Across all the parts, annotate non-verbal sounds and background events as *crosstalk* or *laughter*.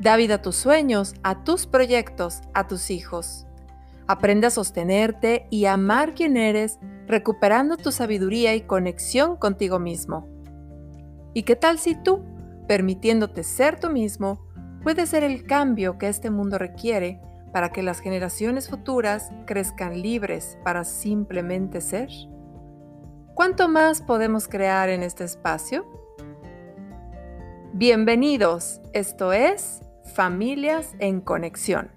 Da vida a tus sueños, a tus proyectos, a tus hijos. Aprende a sostenerte y amar quien eres, recuperando tu sabiduría y conexión contigo mismo. ¿Y qué tal si tú, permitiéndote ser tú mismo, puedes ser el cambio que este mundo requiere para que las generaciones futuras crezcan libres para simplemente ser? ¿Cuánto más podemos crear en este espacio? Bienvenidos, esto es Familias en Conexión.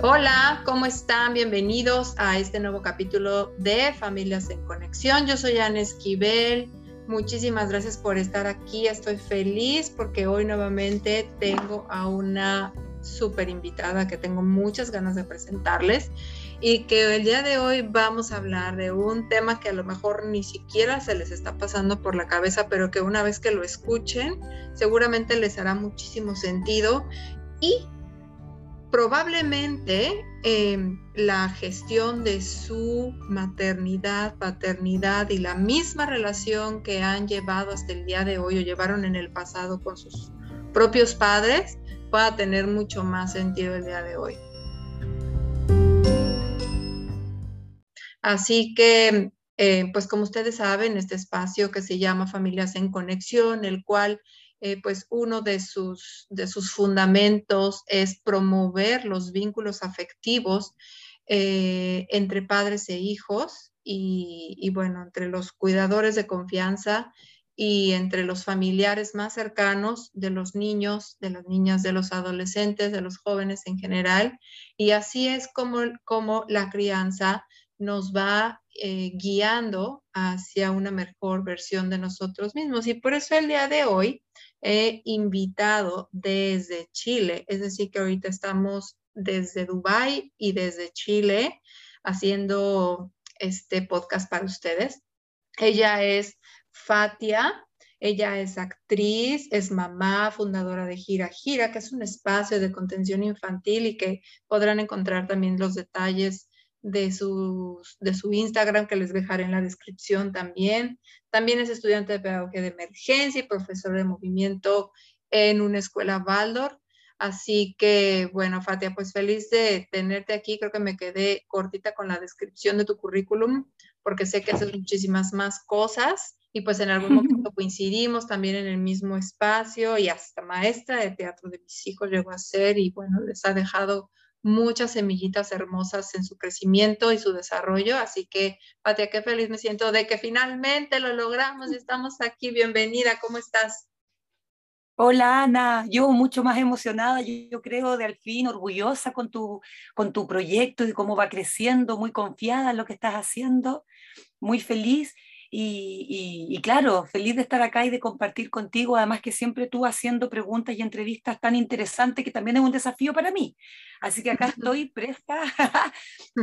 Hola, ¿cómo están? Bienvenidos a este nuevo capítulo de Familias en Conexión. Yo soy Ana Esquivel. Muchísimas gracias por estar aquí. Estoy feliz porque hoy nuevamente tengo a una súper invitada que tengo muchas ganas de presentarles y que el día de hoy vamos a hablar de un tema que a lo mejor ni siquiera se les está pasando por la cabeza, pero que una vez que lo escuchen seguramente les hará muchísimo sentido y probablemente em, la gestión de su maternidad, paternidad y la misma relación que han llevado hasta el día de hoy o llevaron en el pasado con sus propios padres pueda tener mucho más sentido el día de hoy. Así que, eh, pues como ustedes saben, este espacio que se llama Familias en Conexión, el cual, eh, pues uno de sus, de sus fundamentos es promover los vínculos afectivos eh, entre padres e hijos y, y, bueno, entre los cuidadores de confianza y entre los familiares más cercanos de los niños, de las niñas, de los adolescentes, de los jóvenes en general. Y así es como, como la crianza nos va eh, guiando hacia una mejor versión de nosotros mismos. Y por eso el día de hoy he invitado desde Chile, es decir, que ahorita estamos desde Dubái y desde Chile haciendo este podcast para ustedes. Ella es Fatia. Ella es actriz, es mamá, fundadora de Gira Gira, que es un espacio de contención infantil y que podrán encontrar también los detalles de, de su Instagram que les dejaré en la descripción también. También es estudiante de pedagogía de emergencia y profesor de movimiento en una escuela Waldorf. Así que, bueno, Fatia, pues feliz de tenerte aquí. Creo que me quedé cortita con la descripción de tu currículum porque sé que haces muchísimas más cosas y pues en algún *laughs* momento coincidimos también en el mismo espacio y hasta maestra de teatro de mis hijos llegó a ser y bueno, les ha dejado muchas semillitas hermosas en su crecimiento y su desarrollo. Así que, Patia, qué feliz me siento de que finalmente lo logramos y estamos aquí. Bienvenida, ¿cómo estás? Hola Ana, yo mucho más emocionada, yo, yo, creo de al fin orgullosa con tu, con tu proyecto y cómo va creciendo, muy confiada en lo que estás haciendo, muy feliz y, claro, feliz de estar acá y de compartir contigo, además que siempre tú haciendo preguntas y entrevistas tan interesantes que también es un desafío para mí. Así que acá *laughs* estoy presta *laughs*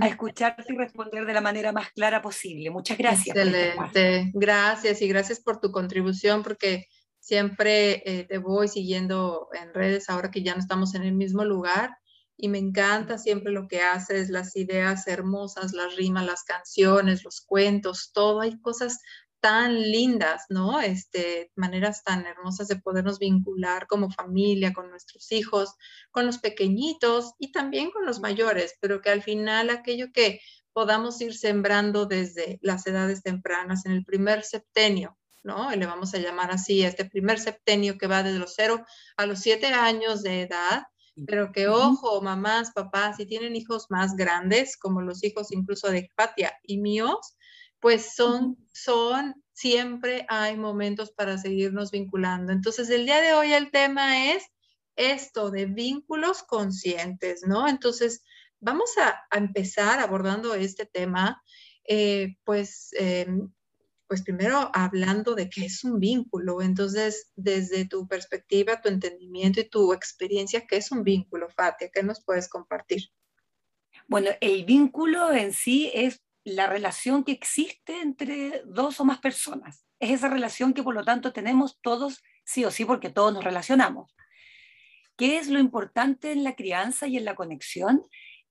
a escucharte y responder de la manera más clara posible. Muchas gracias. Este Excelente, gracias y gracias por tu contribución porque siempre eh, te voy siguiendo en redes ahora que ya no estamos en el mismo lugar y me encanta siempre lo que haces, las ideas hermosas, las rimas, las canciones, los cuentos, todo. Hay cosas tan lindas, ¿no? Este, maneras tan hermosas de podernos vincular como familia, con nuestros hijos, con los pequeñitos y también con los mayores, pero que al final aquello que podamos ir sembrando desde las edades tempranas, en el primer septenio, ¿no? le vamos a llamar así, este primer septenio que va desde los 0 a los 7 años de edad, pero que ojo, mamás, papás, si tienen hijos más grandes, como los hijos incluso de Fatia y míos, pues son, son, siempre hay momentos para seguirnos vinculando. Entonces, el día de hoy el tema es esto de vínculos conscientes, ¿no? Entonces, vamos a, empezar abordando este tema, eh, pues em, pues primero hablando de qué es un vínculo. Entonces, desde tu perspectiva, tu entendimiento y tu experiencia, ¿qué es un vínculo, Fatia? ¿Qué nos puedes compartir? Bueno, el vínculo en sí es la relación que existe entre dos o más personas. Es esa relación que por lo tanto tenemos todos sí o sí porque todos nos relacionamos. ¿Qué es lo importante en la crianza y en la conexión?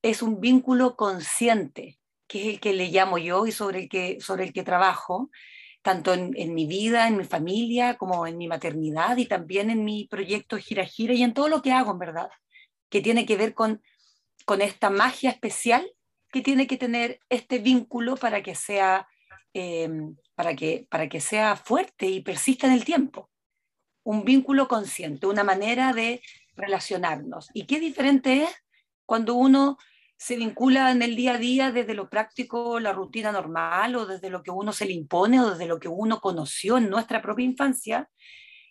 Es un vínculo consciente, que es el que le llamo yo y sobre el que, sobre el que trabajo, tanto en, mi vida, en mi familia, como en mi maternidad y también en mi proyecto Gira Gira y en todo lo que hago, en verdad, que tiene que ver con, con esta magia especial que tiene que tener este vínculo para que sea, eh, para que, para que sea fuerte y persista en el tiempo. Un vínculo consciente, una manera de relacionarnos. ¿Y qué diferente es cuando uno se vincula en el día a día desde lo práctico, la rutina normal, o desde lo que uno se le impone, o desde lo que uno conoció en nuestra propia infancia,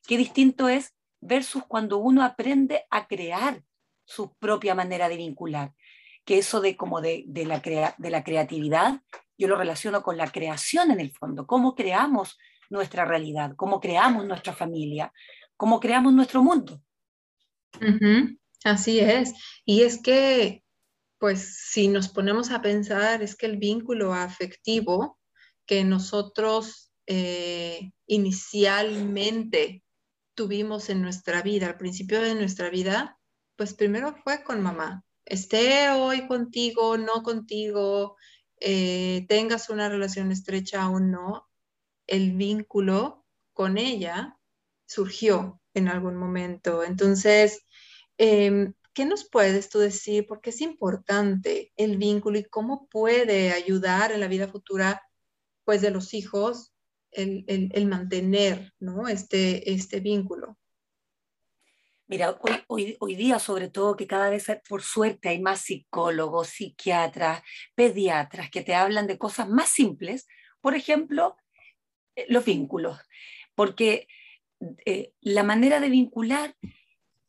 qué distinto es versus cuando uno aprende a crear su propia manera de vincular, que eso de como de, de la, de la creatividad, yo lo relaciono con la creación en el fondo, cómo creamos nuestra realidad, cómo creamos nuestra familia, cómo creamos nuestro mundo. Así es. Y es que, pues, si nos ponemos a pensar, es que el vínculo afectivo que nosotros eh, inicialmente tuvimos en nuestra vida, al principio de nuestra vida, pues primero fue con mamá. Esté hoy contigo, no contigo, eh, tengas una relación estrecha o no, el vínculo con ella surgió en algún momento. Entonces, Em, ¿Qué nos puedes tú decir? Porque es importante el vínculo y cómo puede ayudar en la vida futura pues, de los hijos el, mantener ¿no? este, este vínculo. Mira, hoy, hoy, día sobre todo que cada vez, por suerte, hay más psicólogos, psiquiatras, pediatras que te hablan de cosas más simples, por ejemplo, eh, los vínculos, porque eh, la manera de vincular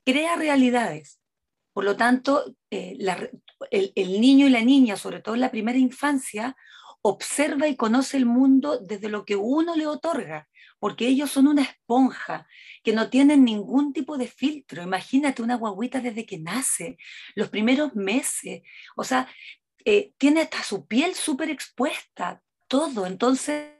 crea realidades. Por lo tanto, eh, el, niño y la niña, sobre todo en la primera infancia, observa y conoce el mundo desde lo que uno le otorga, porque ellos son una esponja que no tienen ningún tipo de filtro. Imagínate una guaguita desde que nace, los primeros meses, o sea, eh, tiene hasta su piel súper expuesta, todo. Entonces,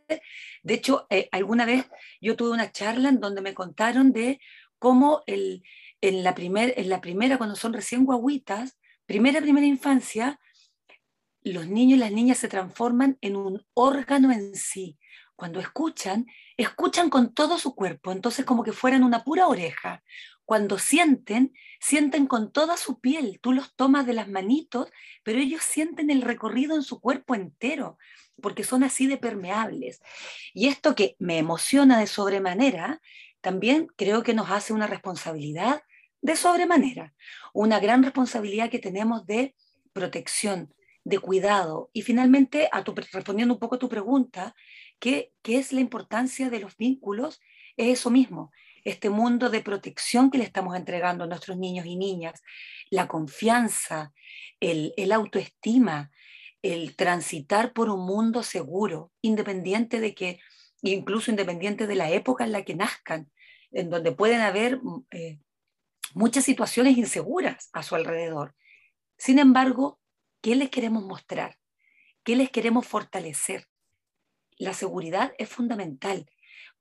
de hecho, eh, alguna vez yo tuve una charla en donde me contaron de cómo el, en la, primer, en la primera, cuando son recién guaguitas, primera, primera infancia, los niños y las niñas se transforman en un órgano en sí. Cuando escuchan, escuchan con todo su cuerpo, entonces como que fueran una pura oreja. Cuando sienten, sienten con toda su piel. Tú los tomas de las manitos, pero ellos sienten el recorrido en su cuerpo entero, porque son así de permeables. Y esto que me emociona de sobremanera también creo que nos hace una responsabilidad de sobremanera, una gran responsabilidad que tenemos de protección, de cuidado. Y finalmente, a tu, respondiendo un poco a tu pregunta, ¿qué, ¿qué es la importancia de los vínculos? Es eso mismo, este mundo de protección que le estamos entregando a nuestros niños y niñas, la confianza, el, el autoestima, el transitar por un mundo seguro, independiente de que, incluso independiente de la época en la que nazcan, en donde pueden haber mm, eh, muchas situaciones inseguras a su alrededor. Sin embargo, ¿qué les queremos mostrar? ¿Qué les queremos fortalecer? La seguridad es fundamental.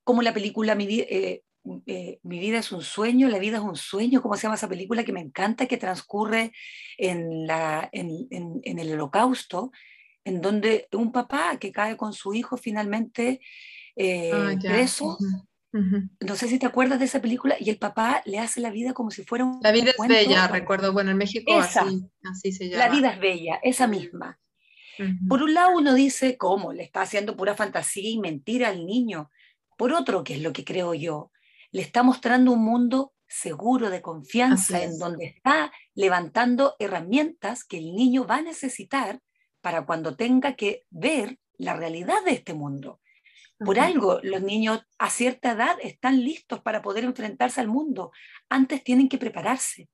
Como la película Mi, eh, eh, Mi vida es un sueño, la vida es un sueño, ¿cómo se llama esa película que me encanta, que transcurre en, la, en, en, el holocausto, en donde un papá que cae con su hijo finalmente ah, preso. No sé si te acuerdas de esa película y el papá le hace la vida como si fuera un. La vida es bella, recuerdo. Bueno, en México así, se llama. La vida es bella, esa misma. Por un lado, uno dice, ¿cómo? Le está haciendo pura fantasía y mentira al niño. Por otro, que es lo que creo yo, le está mostrando un mundo seguro, de confianza, en donde está levantando herramientas que el niño va a necesitar para cuando tenga que ver la realidad de este mundo. Por algo, los niños a cierta edad están listos para poder enfrentarse al mundo. Antes tienen que prepararse.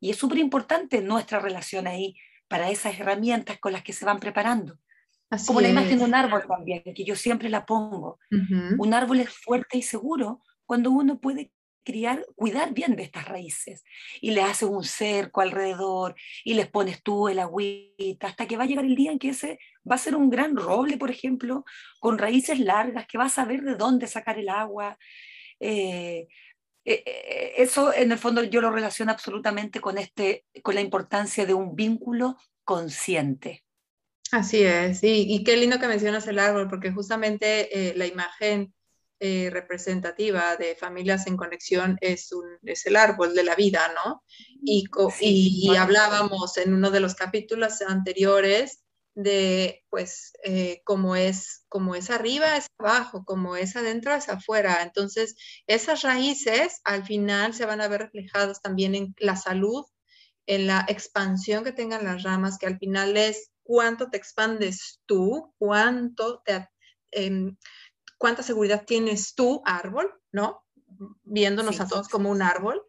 Y es súper importante nuestra relación ahí para esas herramientas con las que se van preparando. Como la imagen de un árbol también, que yo siempre la pongo. Un árbol es fuerte y seguro cuando uno puede criar, cuidar bien de estas raíces y le haces un cerco alrededor y les pones tú el agüita hasta que va a llegar el día en que ese va a ser un gran roble, por ejemplo, con raíces largas que va a saber de dónde sacar el agua. Eh, eh, eh, eso en el fondo yo lo relaciono absolutamente con, este, con la importancia de un vínculo consciente. Así es, y qué lindo que mencionas el árbol, porque justamente la imagen eh, representativa de familias en conexión es, un, es el árbol de la vida, ¿no? Y, y, hablábamos en uno de los capítulos anteriores de, pues, eh, cómo es, como es arriba, es abajo, como es adentro, es afuera. Entonces, esas raíces al final se van a ver reflejadas también en la salud, en la expansión que tengan las ramas, que al final es cuánto te expandes tú, cuánto te... Em, cuánta seguridad tienes tú, árbol, ¿no? Viéndonos a todos como un árbol.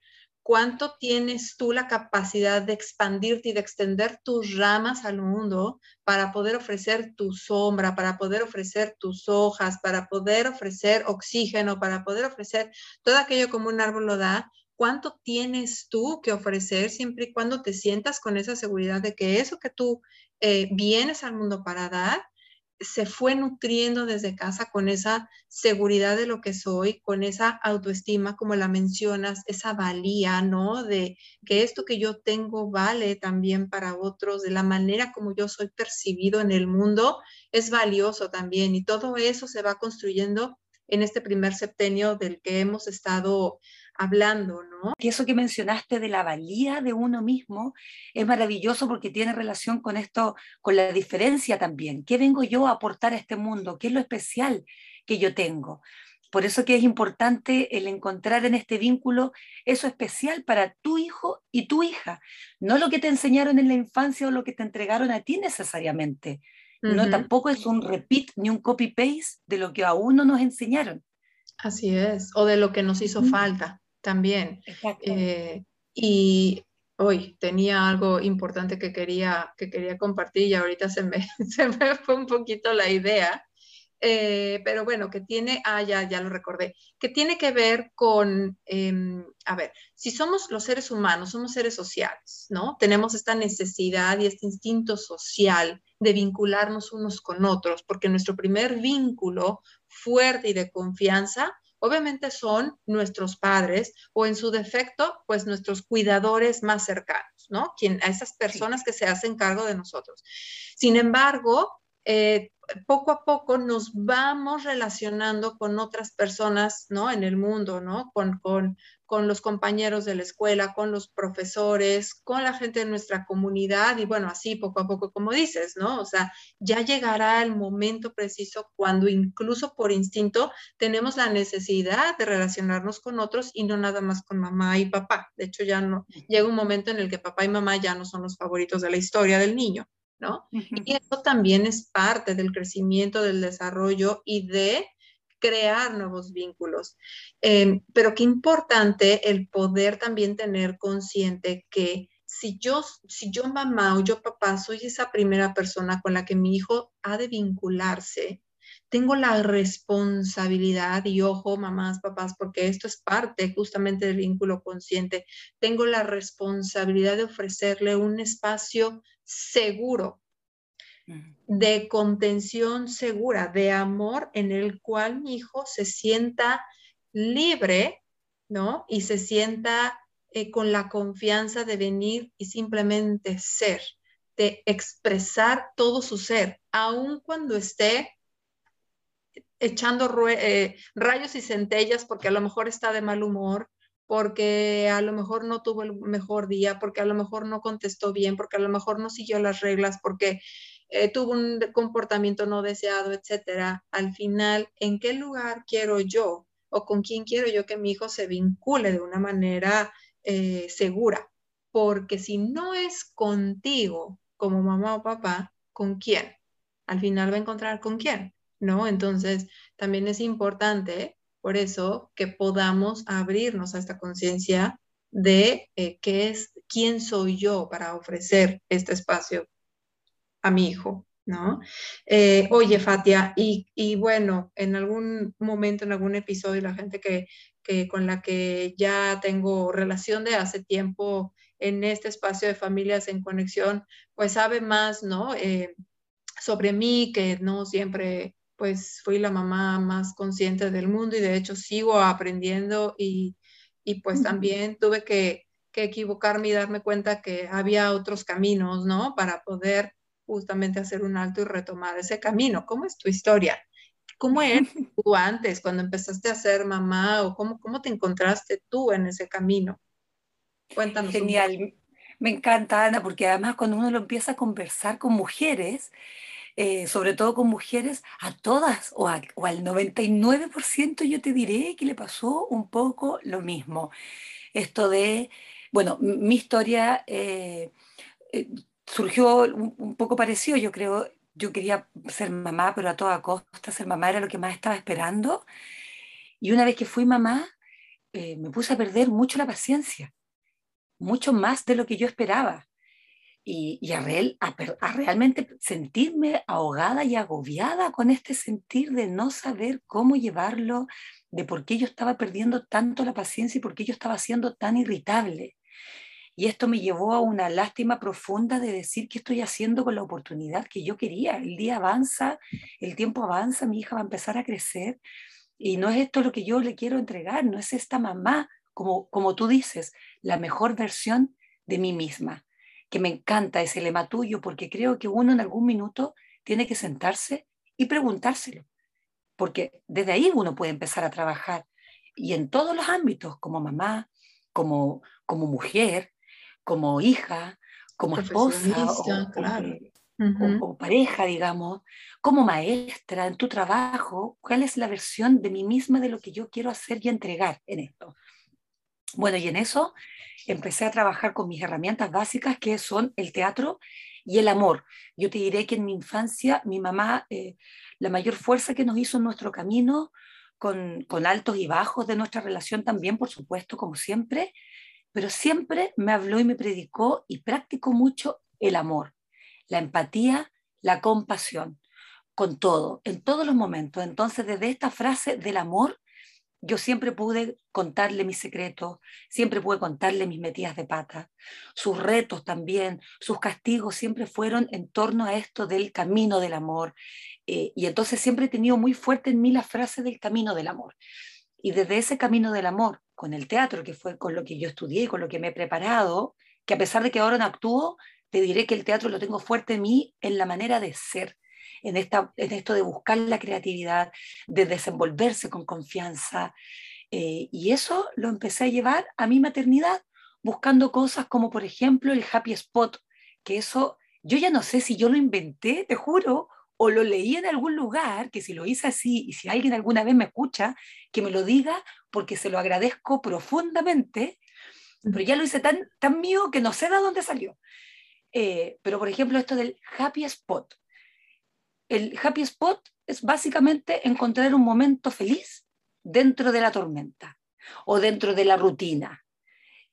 ¿Cuánto tienes tú la capacidad de expandirte y de extender tus ramas al mundo para poder ofrecer tu sombra, para poder ofrecer tus hojas, para poder ofrecer oxígeno, para poder ofrecer todo aquello como un árbol lo da? ¿Cuánto tienes tú que ofrecer siempre y cuando te sientas con esa seguridad de que eso que tú eh, vienes al mundo para dar se fue nutriendo desde casa con esa seguridad de lo que soy, con esa autoestima, como la mencionas, esa valía, ¿no? De que esto que yo tengo vale también para otros, de la manera como yo soy percibido en el mundo, es valioso también. Y todo eso se va construyendo en este primer septenio del que hemos estado hablando, ¿no? Que eso que mencionaste de la valía de uno mismo es maravilloso porque tiene relación con esto, con la diferencia también. ¿Qué vengo yo a aportar a este mundo? ¿Qué es lo especial que yo tengo? Por eso que es importante el encontrar en este vínculo eso especial para tu hijo y tu hija, no lo que te enseñaron en la infancia o lo que te entregaron a ti necesariamente. No tampoco es un repeat ni un copy paste de lo que a uno nos enseñaron. Así es, o de lo que nos hizo falta también. Eh, y hoy tenía algo importante que quería, que quería compartir y ahorita se me, *laughs* se me fue un poquito la idea. Eh, pero bueno, que tiene, ah, ya, ya lo recordé, que tiene que ver con, em, a ver, si somos los seres humanos, somos seres sociales, ¿no? Tenemos esta necesidad y este instinto social de vincularnos unos con otros, porque nuestro primer vínculo fuerte y de confianza obviamente son nuestros padres o en su defecto, pues nuestros cuidadores más cercanos, ¿no? Quien, a esas personas que se hacen cargo de nosotros. Sin embargo, eh, poco a poco nos vamos relacionando con otras personas, ¿no? En el mundo, ¿no? Con, los compañeros de la escuela, con los profesores, con la gente de nuestra comunidad y bueno, así poco a poco, como dices, ¿no? O sea, ya llegará el momento preciso cuando incluso por instinto tenemos la necesidad de relacionarnos con otros y no nada más con mamá y papá. De hecho, ya no, llega un momento en el que papá y mamá ya no son los favoritos de la historia del niño. ¿No? Y eso también es parte del crecimiento, del desarrollo y de crear nuevos vínculos. Em, pero qué importante el poder también tener consciente que si yo, si yo mamá o yo papá soy esa primera persona con la que mi hijo ha de vincularse, tengo la responsabilidad, y ojo, mamás, papás, porque esto es parte justamente del vínculo consciente, tengo la responsabilidad de ofrecerle un espacio seguro, de contención segura, de amor en el cual mi hijo se sienta libre, ¿no? Y se sienta eh, con la confianza de venir y simplemente ser, de expresar todo su ser, aun cuando esté echando eh, rayos y centellas porque a lo mejor está de mal humor, porque a lo mejor no tuvo el mejor día, porque a lo mejor no contestó bien, porque a lo mejor no siguió las reglas, porque eh, tuvo un comportamiento no deseado, etcétera. Al final, ¿en qué lugar quiero yo o con quién quiero yo que mi hijo se vincule de una manera eh, segura? Porque si no es contigo como mamá o papá, ¿con quién? Al final va a encontrar con quién, ¿no? Entonces, también es importante por eso que podamos abrirnos a esta conciencia de eh, qué es, quién soy yo para ofrecer este espacio a mi hijo ¿no? Eh, oye, Fatia, y, y, bueno, en algún momento, en algún episodio, la gente que, que, con la que ya tengo relación de hace tiempo en este espacio de familias en conexión, pues sabe más, ¿no? Eh, sobre mí, que no siempre, pues fui la mamá más consciente del mundo y de hecho sigo aprendiendo y, y pues también tuve que, que equivocarme y darme cuenta que había otros caminos, ¿no? Para poder justamente hacer un alto y retomar ese camino. ¿Cómo es tu historia? ¿Cómo eres *laughs* tú antes, cuando empezaste a ser mamá o cómo, cómo te encontraste tú en ese camino? Cuéntanos. Genial. Me encanta, Ana, porque además cuando uno lo empieza a conversar con mujeres, eh, sobre todo con mujeres, a todas o, al 99% yo te diré que le pasó un poco lo mismo. Esto de, bueno, mi historia eh, eh, surgió un, poco parecido, yo creo, yo quería ser mamá, pero a toda costa ser mamá era lo que más estaba esperando. Y una vez que fui mamá, me puse a perder mucho la paciencia, mucho más de lo que yo esperaba. Y, a, real, a, realmente sentirme ahogada y agobiada con este sentir de no saber cómo llevarlo, de por qué yo estaba perdiendo tanto la paciencia y por qué yo estaba siendo tan irritable. Y esto me llevó a una lástima profunda de decir qué estoy haciendo con la oportunidad que yo quería. El día avanza, el tiempo avanza, mi hija va a empezar a crecer y no es esto lo que yo le quiero entregar, no es esta mamá, como, como tú dices, la mejor versión de mí misma, que me encanta ese lema tuyo porque creo que uno en algún minuto tiene que sentarse y preguntárselo, porque desde ahí uno puede empezar a trabajar. Y en todos los ámbitos, como mamá, como, como mujer, como hija, como esposa o, pareja, digamos, como maestra en tu trabajo, cuál es la versión de mí misma de lo que yo quiero hacer y entregar en esto. Bueno, y en eso empecé a trabajar con mis herramientas básicas que son el teatro y el amor. Yo te diré que en mi infancia mi mamá, eh, la mayor fuerza que nos hizo en nuestro camino, con, con altos y bajos de nuestra relación también, por supuesto, como siempre, pero siempre me habló y me predicó y practicó mucho el amor, la empatía, la compasión, con todo, en todos los momentos. Entonces, desde esta frase del amor, yo siempre pude contarle mis secretos, siempre pude contarle mis metidas de pata, sus retos también, sus castigos siempre fueron en torno a esto del camino del amor. Eh, y entonces siempre he tenido muy fuerte en mí la frase del camino del amor. Y desde ese camino del amor, con el teatro, que fue con lo que yo estudié con lo que me he preparado, que a pesar de que ahora no actúo, te diré que el teatro lo tengo fuerte en mí en la manera de ser, en, esta, en esto de buscar la creatividad, de desenvolverse con confianza. Eh, y eso lo empecé a llevar a mi maternidad, buscando cosas como, por ejemplo, el happy spot, que eso yo ya no sé si yo lo inventé, te juro, o lo leí en algún lugar, que si lo hice así y si alguien alguna vez me escucha, que me lo diga porque se lo agradezco profundamente, pero ya lo hice tan, tan mío que no sé de dónde salió. Eh, pero por ejemplo esto del happy spot. El happy spot es básicamente encontrar un momento feliz dentro de la tormenta o dentro de la rutina.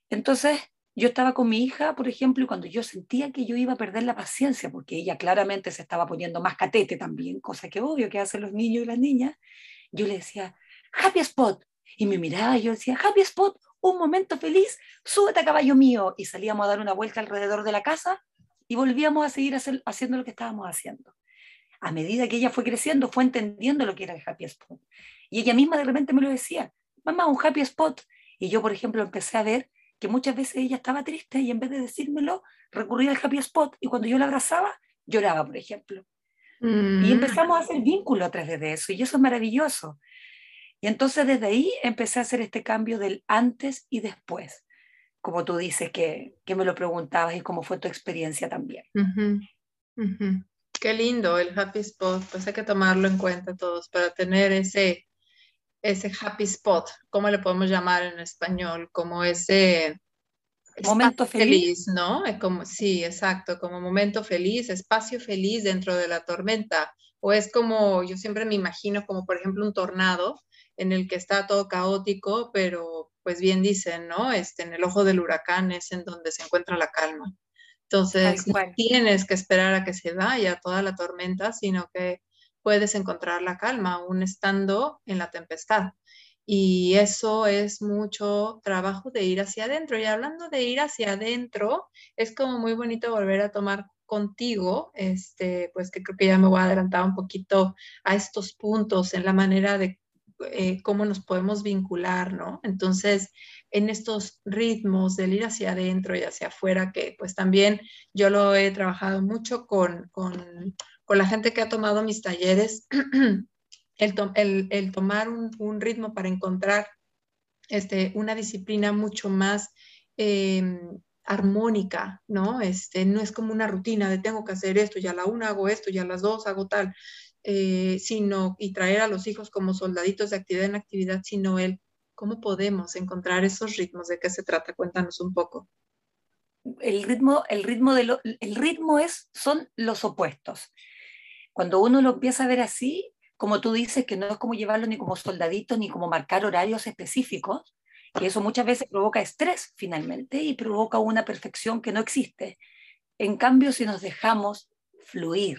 Entonces, yo estaba con mi hija, por ejemplo, y cuando yo sentía que yo iba a perder la paciencia, porque ella claramente se estaba poniendo más catete también, cosa que obvio que hacen los niños y las niñas, yo le decía, happy spot. Y me miraba y yo decía, happy spot, un momento feliz, súbete a caballo mío. Y salíamos a dar una vuelta alrededor de la casa y volvíamos a seguir haciendo lo que estábamos haciendo. A medida que ella fue creciendo, fue entendiendo lo que era el happy spot. Y ella misma de repente me lo decía, mamá, un happy spot. Y yo, por ejemplo, empecé a ver que muchas veces ella estaba triste y en vez de decírmelo, recurría al happy spot y cuando yo la abrazaba, lloraba, por ejemplo. Y mm. empezamos a hacer vínculo a través de eso y eso es maravilloso. Y entonces desde ahí empecé a hacer este cambio del antes y después, como tú dices que, que me lo preguntabas y cómo fue tu experiencia también. Qué lindo el happy spot, pues hay que tomarlo en cuenta todos para tener ese, ese happy spot, ¿cómo le podemos llamar en español? Como ese momento feliz. ¿no? Como, sí, exacto, como momento feliz, espacio feliz dentro de la tormenta. O es como, yo siempre me imagino como por ejemplo un tornado en el que está todo caótico, pero pues bien dicen, ¿no? Este, en el ojo del huracán es en donde se encuentra la calma. Entonces, no tienes que esperar a que se vaya toda la tormenta, sino que puedes encontrar la calma aún estando en la tempestad. Y eso es mucho trabajo de ir hacia adentro. Y hablando de ir hacia adentro, es como muy bonito volver a tomar contigo, este, pues que creo que ya me voy a adelantar un poquito a estos puntos en la manera de eh, cómo nos podemos vincular, ¿no? Entonces, en estos ritmos del ir hacia adentro y hacia afuera, que pues también yo lo he trabajado mucho con, con, con la gente que ha tomado mis talleres, *clears throat* el, el, tomar un, ritmo para encontrar este, una disciplina mucho más em, armónica, ¿no? Este, no es como una rutina de tengo que hacer esto, ya a la una hago esto, ya a las dos hago tal, eh, sino, y traer a los hijos como soldaditos de actividad en actividad, sino el cómo podemos encontrar esos ritmos, ¿de qué se trata? Cuéntanos un poco. El ritmo, el ritmo, de el ritmo es, son los opuestos. Cuando uno lo empieza a ver así, como tú dices, que no es como llevarlo ni como soldadito, ni como marcar horarios específicos, y eso muchas veces provoca estrés finalmente y provoca una perfección que no existe. En cambio, si nos dejamos fluir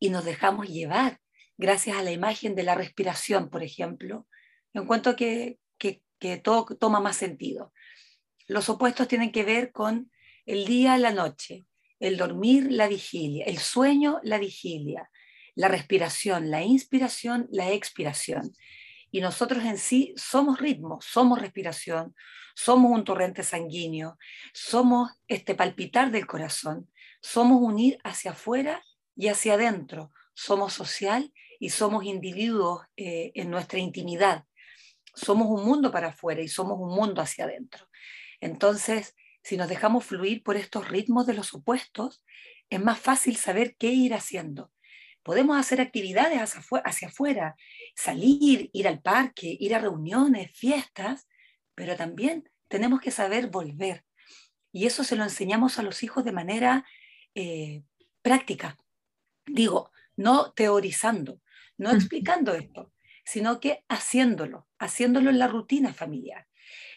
y nos dejamos llevar gracias a la imagen de la respiración, por ejemplo, encuentro que, que, que todo toma más sentido. Los opuestos tienen que ver con el día, la noche, el dormir, la vigilia, el sueño, la vigilia, la respiración, la inspiración, la expiración. Y nosotros en sí somos ritmo, somos respiración, somos un torrente sanguíneo, somos este palpitar del corazón, somos unir hacia afuera y hacia adentro, somos social y somos individuos eh, en nuestra intimidad. Somos un mundo para afuera y somos un mundo hacia adentro. Entonces, si nos dejamos fluir por estos ritmos de los opuestos, es más fácil saber qué ir haciendo. Podemos hacer actividades hacia afuera, salir, ir al parque, ir a reuniones, fiestas, pero también tenemos que saber volver. Y eso se lo enseñamos a los hijos de manera eh, práctica. Digo, no teorizando, no explicando esto, sino que haciéndolo, haciéndolo en la rutina familiar.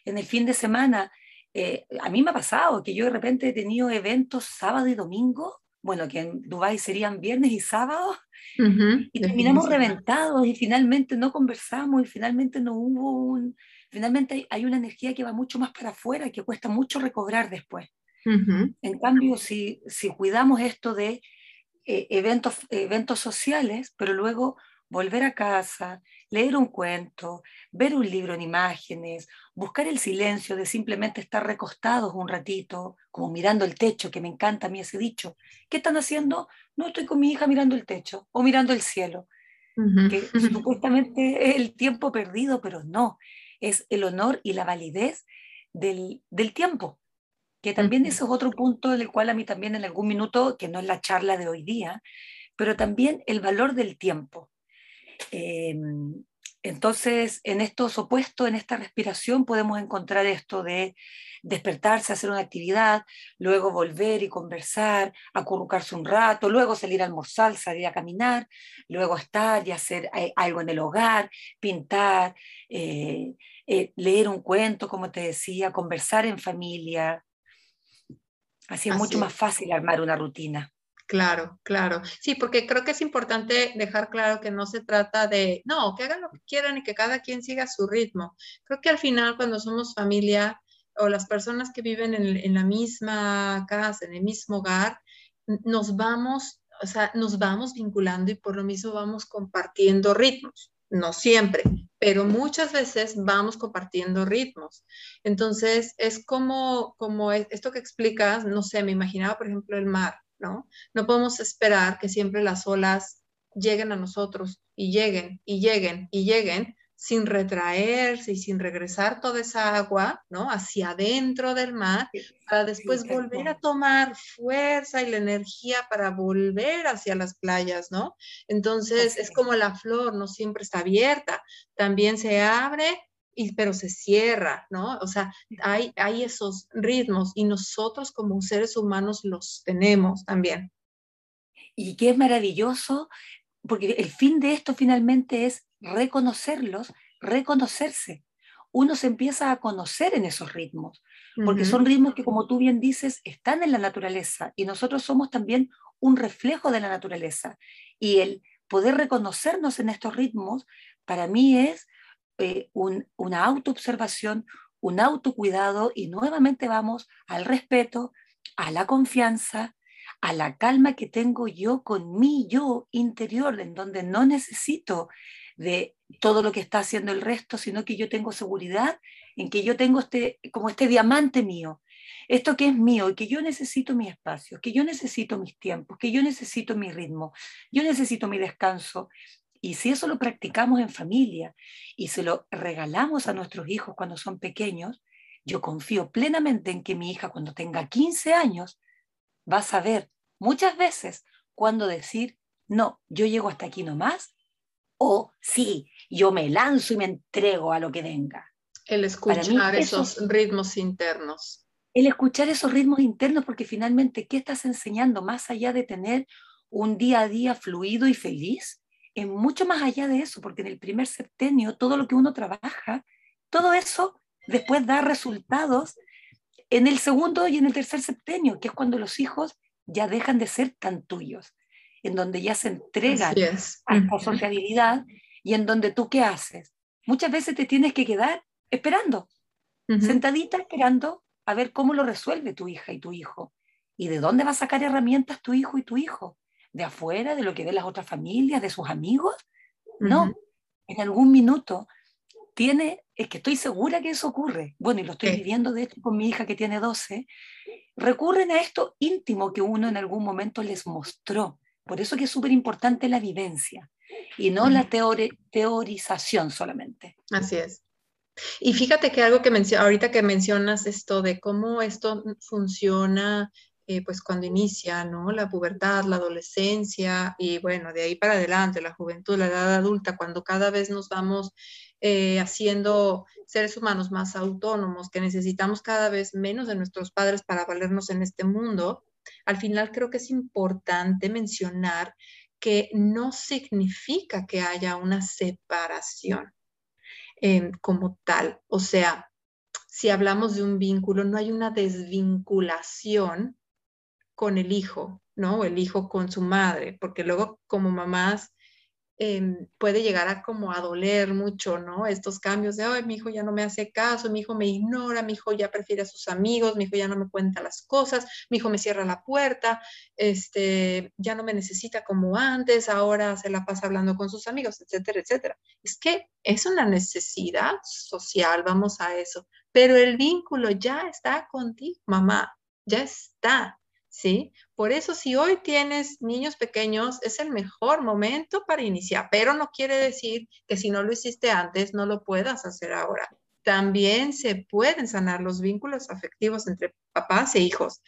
En el fin de semana, eh, a mí me ha pasado que yo de repente he tenido eventos sábado y domingo bueno, que en Dubái serían viernes y sábado, y terminamos reventados y finalmente no conversamos y finalmente no hubo un, finalmente hay una energía que va mucho más para afuera, que cuesta mucho recobrar después. En cambio, si, si cuidamos esto de eh, eventos, eventos sociales, pero luego volver a casa, leer un cuento, ver un libro en imágenes, buscar el silencio de simplemente estar recostados un ratito, como mirando el techo, que me encanta a mí ese dicho. ¿Qué están haciendo? No estoy con mi hija mirando el techo o mirando el cielo, que *laughs* supuestamente es el tiempo perdido, pero no, es el honor y la validez del, del tiempo, que también ese es otro punto del cual a mí también en algún minuto, que no es la charla de hoy día, pero también el valor del tiempo. Em, entonces, en estos opuestos, en esta respiración, podemos encontrar esto de despertarse, hacer una actividad, luego volver y conversar, acurrucarse un rato, luego salir a almorzar, salir a caminar, luego estar y hacer eh, algo en el hogar, pintar, eh, eh, leer un cuento, como te decía, conversar en familia. Así es mucho más fácil armar una rutina. Claro, claro. Sí, porque creo que es importante dejar claro que no se trata de, no, que hagan lo que quieran y que cada quien siga su ritmo. Creo que al final cuando somos familia o las personas que viven en, la misma casa, en el mismo hogar, nos vamos, o sea, nos vamos vinculando y por lo mismo vamos compartiendo ritmos. No siempre, pero muchas veces vamos compartiendo ritmos. Entonces, es como, como esto que explicas, no sé, me imaginaba, por ejemplo, el mar ¿no? No podemos esperar que siempre las olas lleguen a nosotros y lleguen y lleguen y lleguen sin retraerse y sin regresar toda esa agua, ¿no? Hacia adentro del mar, para después volver a tomar fuerza y la energía para volver hacia las playas, ¿no? Entonces es como la flor, no siempre está abierta, también se abre pero se cierra, ¿no? O sea, hay, hay esos ritmos y nosotros como seres humanos los tenemos también. Y es maravilloso, porque el fin de esto finalmente es reconocerlos, reconocerse. uno se empieza a conocer en esos ritmos, porque son ritmos que, como tú bien dices, están en la naturaleza y nosotros somos también un reflejo de la naturaleza. Y el poder reconocernos en estos ritmos, para mí es eh, una autoobservación, un autocuidado y nuevamente vamos al respeto, a la confianza, a la calma que tengo yo con mi yo interior, en donde no necesito de todo lo que está haciendo el resto, sino que yo tengo seguridad en que yo tengo este, como este diamante mío, esto que es mío y que yo necesito mi espacio, que yo necesito mis tiempos, que yo necesito mi ritmo, yo necesito mi descanso. Y si eso lo practicamos en familia y se lo regalamos a nuestros hijos cuando son pequeños, yo confío plenamente en que mi hija cuando tenga 15 años va a saber muchas veces cuándo decir, no, yo llego hasta aquí nomás o sí, yo me lanzo y me entrego a lo que venga. El escuchar esos ritmos internos. El escuchar esos ritmos internos, porque finalmente, ¿qué estás enseñando más allá de tener un día a día fluido y feliz? Es mucho más allá de eso, porque en el primer septenio, todo lo que uno trabaja, todo eso después da resultados en el segundo y en el tercer septenio, que es cuando los hijos ya dejan de ser tan tuyos en donde ya se entregan a la sociabilidad y en donde tú qué haces. Muchas veces te tienes que quedar esperando, sentadita esperando a ver cómo lo resuelve tu hija y tu hijo. ¿Y de dónde va a sacar herramientas tu hijo y tu hijo? ¿De afuera, de lo que ven las otras familias, de sus amigos? No, en algún minuto tiene, es que estoy segura que eso ocurre. Bueno, y lo estoy viviendo de hecho con mi hija que tiene 12. Recurren a esto íntimo que uno en algún momento les mostró. Por eso que es súper importante la vivencia y no la teorización solamente. Así es. Y fíjate que algo que ahorita que mencionas esto de cómo esto funciona, eh, pues cuando inicia, ¿no? La pubertad, la adolescencia y bueno, de ahí para adelante, la juventud, la edad adulta, cuando cada vez nos vamos eh, haciendo seres humanos más autónomos, que necesitamos cada vez menos de nuestros padres para valernos en este mundo, al final creo que es importante mencionar que no significa que haya una separación em, como tal. O sea, si hablamos de un vínculo, no hay una desvinculación con el hijo, ¿no? el hijo con su madre, porque luego como mamás Em, puede llegar a como a doler mucho, ¿no? Estos cambios de, ay, mi hijo ya no me hace caso, mi hijo me ignora, mi hijo ya prefiere a sus amigos, mi hijo ya no me cuenta las cosas, mi hijo me cierra la puerta, este, ya no me necesita como antes, ahora se la pasa hablando con sus amigos, etcétera, etcétera. Es que es una necesidad social, vamos a eso, pero el vínculo ya está contigo, mamá, ya está. ¿Sí? Por eso si hoy tienes niños pequeños, es el mejor momento para iniciar, pero no quiere decir que si no lo hiciste antes, no lo puedas hacer ahora. También se pueden sanar los vínculos afectivos entre papás e hijos.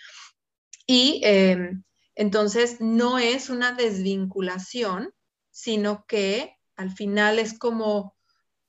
Y em, entonces no es una desvinculación, sino que al final es como,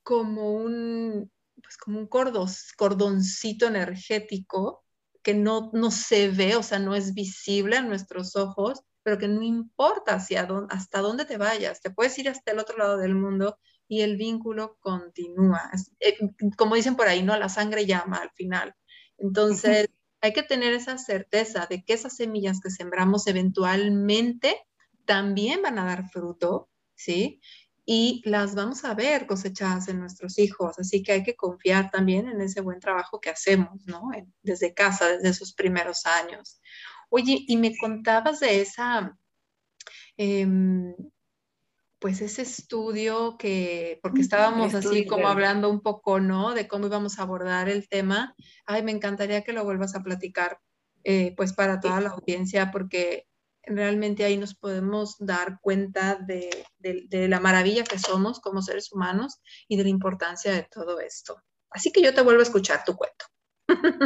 como un, pues como un cordoncito energético que no, no se ve, o sea, no es visible a nuestros ojos, pero que no importa hacia dónde, hasta dónde te vayas, te puedes ir hasta el otro lado del mundo y el vínculo continúa. Eh, como dicen por ahí, ¿no? La sangre llama al final. Entonces, hay que tener esa certeza de que esas semillas que sembramos eventualmente también van a dar fruto, ¿sí? Y las vamos a ver cosechadas en nuestros hijos. Así que hay que confiar también en ese buen trabajo que hacemos, ¿no? Desde casa, desde esos primeros años. Oye, y me contabas de esa, em, pues ese estudio que, porque estábamos así como hablando un poco, ¿no? De cómo íbamos a abordar el tema. Ay, me encantaría que lo vuelvas a platicar, eh, pues para toda la audiencia, porque realmente ahí nos podemos dar cuenta de, la maravilla que somos como seres humanos y de la importancia de todo esto. Así que yo te vuelvo a escuchar tu cuento.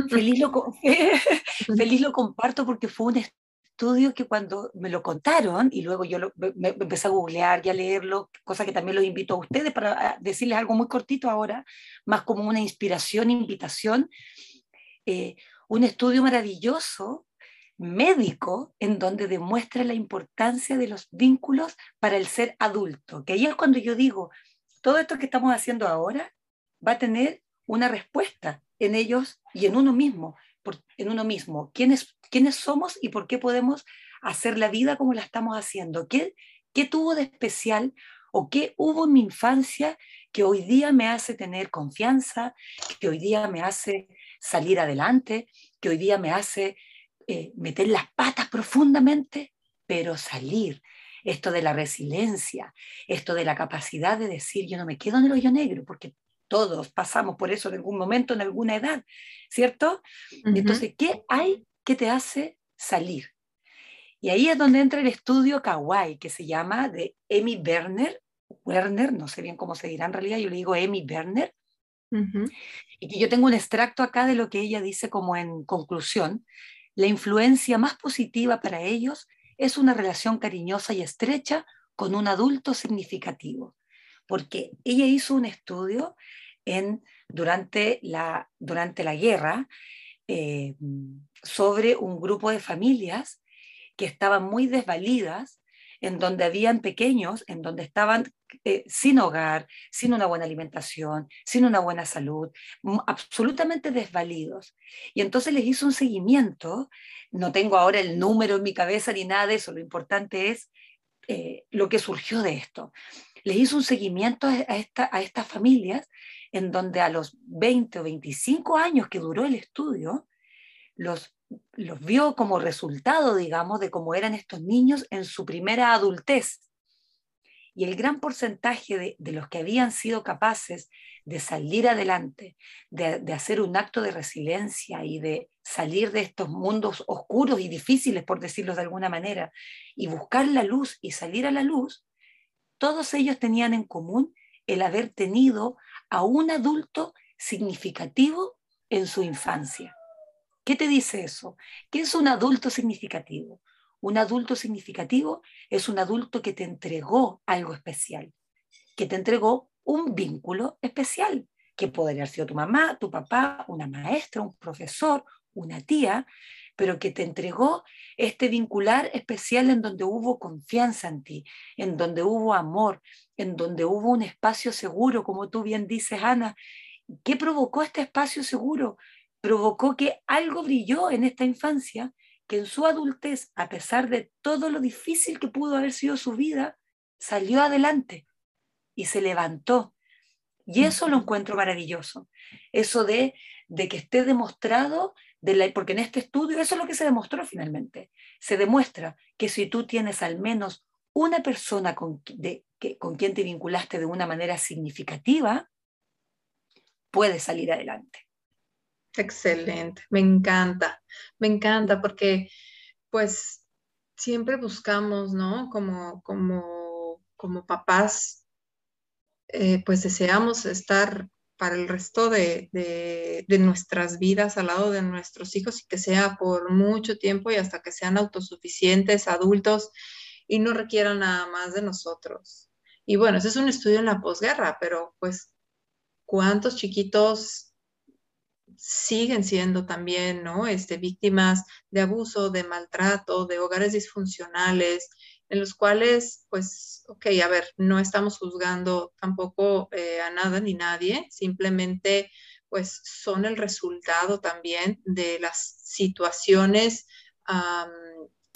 Feliz lo, *laughs* feliz lo comparto porque fue un estudio que cuando me lo contaron y luego yo me, empecé a googlear y a leerlo, cosa que también los invito a ustedes para decirles algo muy cortito ahora, más como una inspiración, invitación. Eh, un estudio maravilloso médico en donde demuestra la importancia de los vínculos para el ser adulto. Que ahí es cuando yo digo, todo esto que estamos haciendo ahora va a tener una respuesta en ellos y en uno mismo, en uno mismo. ¿Quiénes, ¿Quiénes somos y por qué podemos hacer la vida como la estamos haciendo? ¿Qué, ¿Qué tuvo de especial o qué hubo en mi infancia que hoy día me hace tener confianza, que hoy día me hace salir adelante, que hoy día me hace eh, meter las patas profundamente, pero salir. Esto de la resiliencia, esto de la capacidad de decir yo no me quedo en el hoyo negro, porque todos pasamos por eso en algún momento, en alguna edad, ¿cierto? Entonces, ¿qué hay que te hace salir? Y ahí es donde entra el estudio Kawaii, que se llama de Amy Werner, Werner, no sé bien cómo se dirá en realidad, yo le digo Amy Werner, y que yo tengo un extracto acá de lo que ella dice como en conclusión, la influencia más positiva para ellos es una relación cariñosa y estrecha con un adulto significativo, porque ella hizo un estudio en, durante, la, durante la guerra eh, sobre un grupo de familias que estaban muy desvalidas en donde habían pequeños, en donde estaban eh, sin hogar, sin una buena alimentación, sin una buena salud, absolutamente desvalidos. Y entonces les hizo un seguimiento, no tengo ahora el número en mi cabeza ni nada de eso, lo importante es eh, lo que surgió de esto. Les hizo un seguimiento a, a estas familias en donde a los 20 o 25 años que duró el estudio, los los vio como resultado, digamos, de cómo eran estos niños en su primera adultez. Y el gran porcentaje de, los que habían sido capaces de salir adelante, de, de, hacer un acto de resiliencia y de salir de estos mundos oscuros y difíciles, por decirlo de alguna manera, y buscar la luz y salir a la luz, todos ellos tenían en común el haber tenido a un adulto significativo en su infancia. ¿Qué te dice eso? ¿Qué es un adulto significativo? Un adulto significativo es un adulto que te entregó algo especial, que te entregó un vínculo especial, que podría haber sido tu mamá, tu papá, una maestra, un profesor, una tía, pero que te entregó este vincular especial en donde hubo confianza en ti, en donde hubo amor, en donde hubo un espacio seguro, como tú bien dices, Ana. ¿Qué provocó este espacio seguro? Provocó que algo brilló en esta infancia que en su adultez, a pesar de todo lo difícil que pudo haber sido su vida, salió adelante y se levantó. Y eso lo encuentro maravilloso. Eso de, de que esté demostrado, de la, porque en este estudio eso es lo que se demostró finalmente. Se demuestra que si tú tienes al menos una persona con, de, que, con quien te vinculaste de una manera significativa, puedes salir adelante. Excelente, me encanta, me encanta porque pues siempre buscamos, ¿no? Como, como, como papás, eh, pues deseamos estar para el resto de, de, nuestras vidas al lado de nuestros hijos y que sea por mucho tiempo y hasta que sean autosuficientes, adultos y no requieran nada más de nosotros. Y bueno, ese es un estudio en la posguerra, pero pues, ¿cuántos chiquitos siguen siendo también, ¿no? Este, víctimas de abuso, de maltrato, de hogares disfuncionales, en los cuales, pues, ok, a ver, no estamos juzgando tampoco eh, a nada ni nadie, simplemente, pues, son el resultado también de las situaciones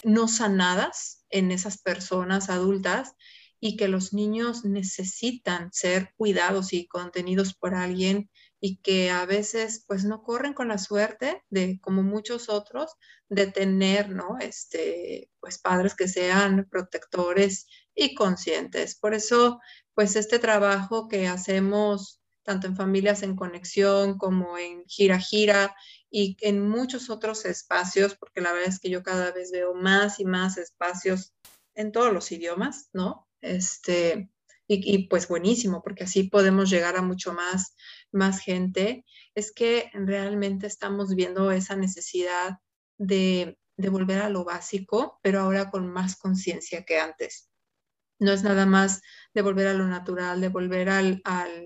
no sanadas en esas personas adultas y que los niños necesitan ser cuidados y contenidos por alguien y que a veces pues no corren con la suerte de como muchos otros de tener, ¿no? Este, pues padres que sean protectores y conscientes. Por eso pues este trabajo que hacemos tanto en familias en conexión como en gira gira y en muchos otros espacios, porque la verdad es que yo cada vez veo más y más espacios en todos los idiomas, ¿no? Este, y, y, pues buenísimo, porque así podemos llegar a mucho más más gente, es que realmente estamos viendo esa necesidad de, volver a lo básico, pero ahora con más conciencia que antes. No es nada más de volver a lo natural, de volver al,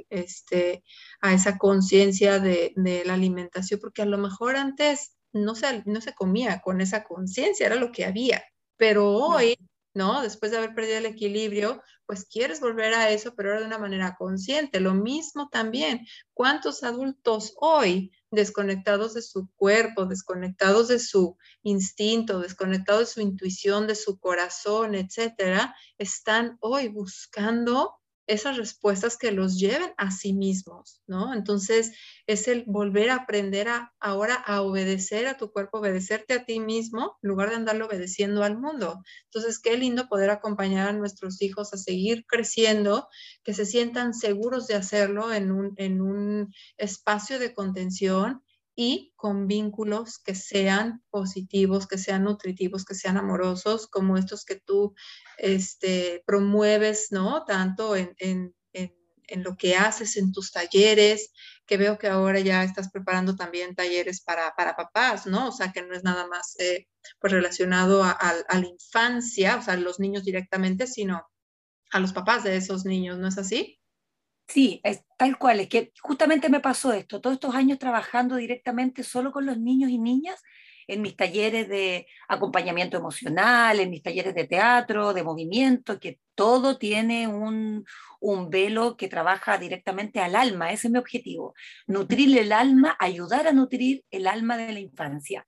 este, a esa conciencia de, la alimentación, porque a lo mejor antes no se, no se comía con esa conciencia, era lo que había, pero hoy ¿no? Después de haber perdido el equilibrio, pues quieres volver a eso, pero ahora de una manera consciente. Lo mismo también, ¿cuántos adultos hoy desconectados de su cuerpo, desconectados de su instinto, desconectados de su intuición, de su corazón, etcétera, están hoy buscando esas respuestas que los lleven a sí mismos, ¿no? Entonces es el volver a aprender a ahora a obedecer a tu cuerpo, obedecerte a ti mismo, en lugar de andarlo obedeciendo al mundo. Entonces, qué lindo poder acompañar a nuestros hijos a seguir creciendo, que se sientan seguros de hacerlo en un, en un espacio de contención y con vínculos que sean positivos, que sean nutritivos, que sean amorosos, como estos que tú este, promueves, ¿no? Tanto en, en, en, lo que haces en tus talleres, que veo que ahora ya estás preparando también talleres para, para papás, ¿no? O sea, que no es nada más eh, pues relacionado a, la infancia, o sea, a los niños directamente, sino a los papás de esos niños, ¿no es así? Sí, es tal cual, es que justamente me pasó esto, todos estos años trabajando directamente solo con los niños y niñas en mis talleres de acompañamiento emocional, en mis talleres de teatro, de movimiento, que todo tiene un, un velo que trabaja directamente al alma, ese es mi objetivo, nutrir el alma, ayudar a nutrir el alma de la infancia.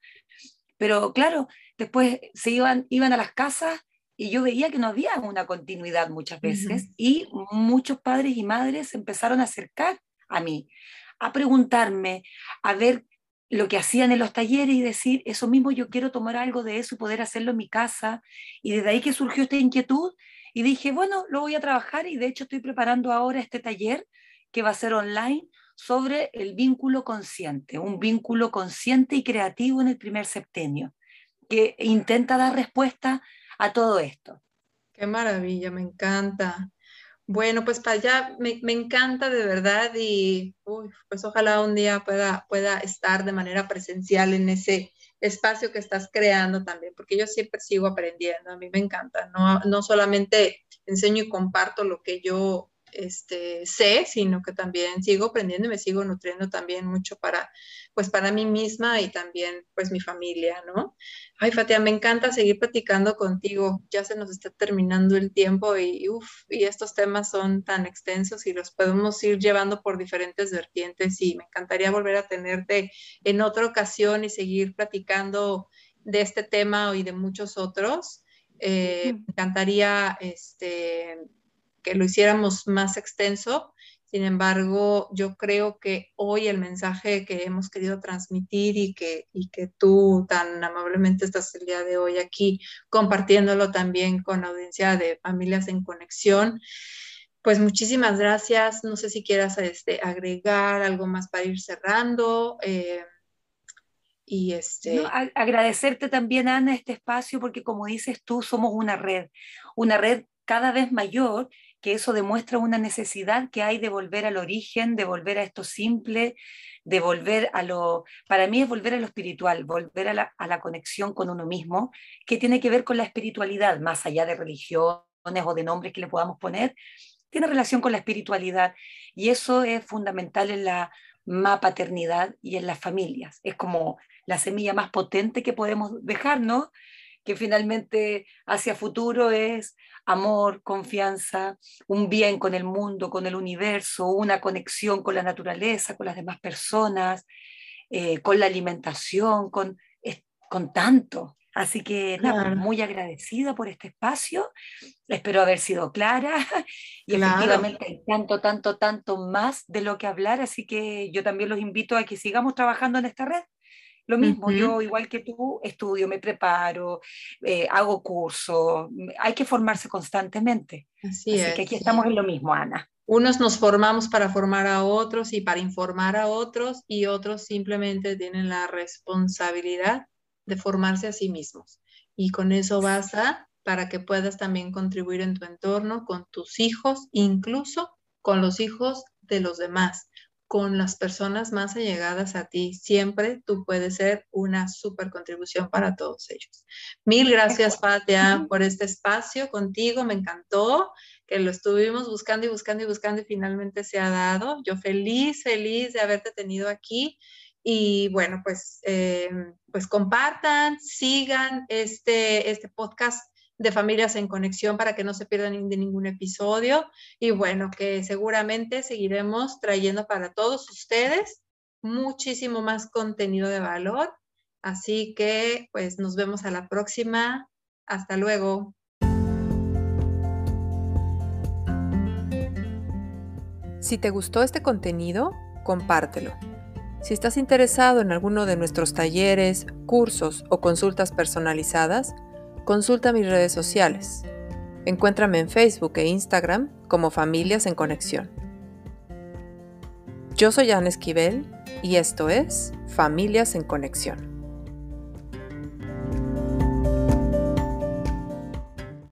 Pero claro, después se iban, iban a las casas y yo veía que no había una continuidad muchas veces y muchos padres y madres empezaron a acercar a mí, a preguntarme, a ver lo que hacían en los talleres y decir, eso mismo yo quiero tomar algo de eso y poder hacerlo en mi casa. Y desde ahí que surgió esta inquietud y dije, bueno, lo voy a trabajar y de hecho estoy preparando ahora este taller que va a ser online sobre el vínculo consciente, un vínculo consciente y creativo en el primer septenio, que intenta dar respuesta a todo esto. Qué maravilla, me encanta. Bueno, pues para allá me, encanta de verdad y pues ojalá un día pueda, pueda estar de manera presencial en ese espacio que estás creando también, porque yo siempre sigo aprendiendo, a mí me encanta, no, no solamente enseño y comparto lo que yo este, sé, sino que también sigo aprendiendo y me sigo nutriendo también mucho para, pues para mí misma y también pues mi familia, ¿no? Ay, Fatia, me encanta seguir platicando contigo, ya se nos está terminando el tiempo y, y estos temas son tan extensos y los podemos ir llevando por diferentes vertientes y me encantaría volver a tenerte en otra ocasión y seguir platicando de este tema y de muchos otros. Eh, me encantaría este, que lo hiciéramos más extenso. Sin embargo, yo creo que hoy el mensaje que hemos querido transmitir y que, y que tú tan amablemente estás el día de hoy aquí compartiéndolo también con la audiencia de Familias en Conexión, pues muchísimas gracias. No sé si quieras este, agregar algo más para ir cerrando. Eh, y este... agradecerte también, Ana, este espacio, porque como dices tú, somos una red, una red cada vez mayor que eso demuestra una necesidad que hay de volver al origen, de volver a esto simple, de volver a lo, para mí es volver a lo espiritual, volver a la, a la conexión con uno mismo, que tiene que ver con la espiritualidad, más allá de religiones o de nombres que le podamos poner, tiene relación con la espiritualidad y eso es fundamental en la paternidad y en las familias. Es como la semilla más potente que podemos dejar, ¿no? Que finalmente hacia futuro es amor, confianza, un bien con el mundo, con el universo, una conexión con la naturaleza, con las demás personas, eh, con la alimentación, con, con tanto. Así que nada, muy agradecida por este espacio. Espero haber sido clara *laughs* y efectivamente hay tanto, tanto, tanto más de lo que hablar. Así que yo también los invito a que sigamos trabajando en esta red. Lo mismo, yo igual que tú, estudio, me preparo, eh, hago cursos, hay que formarse constantemente. Así, es. que aquí estamos en lo mismo, Ana. Unos nos formamos para formar a otros y para informar a otros y otros simplemente tienen la responsabilidad de formarse a sí mismos. Y con eso basta para que puedas también contribuir en tu entorno, con tus hijos, incluso con los hijos de los demás con las personas más allegadas a ti. Siempre tú puedes ser una super contribución para todos ellos. Mil gracias, Patia, por este espacio contigo. Me encantó que lo estuvimos buscando y buscando y buscando y finalmente se ha dado. Yo feliz, feliz de haberte tenido aquí. Y bueno, pues, eh, pues compartan, sigan este, este podcast de Familias en Conexión para que no se pierdan de ningún episodio. Y bueno, que seguramente seguiremos trayendo para todos ustedes muchísimo más contenido de valor. Así que pues nos vemos a la próxima. Hasta luego. Si te gustó este contenido, compártelo. Si estás interesado en alguno de nuestros talleres, cursos o consultas personalizadas, consulta mis redes sociales. Encuéntrame en Facebook e Instagram como Familias en Conexión. Yo soy Ana Esquivel y esto es Familias en Conexión.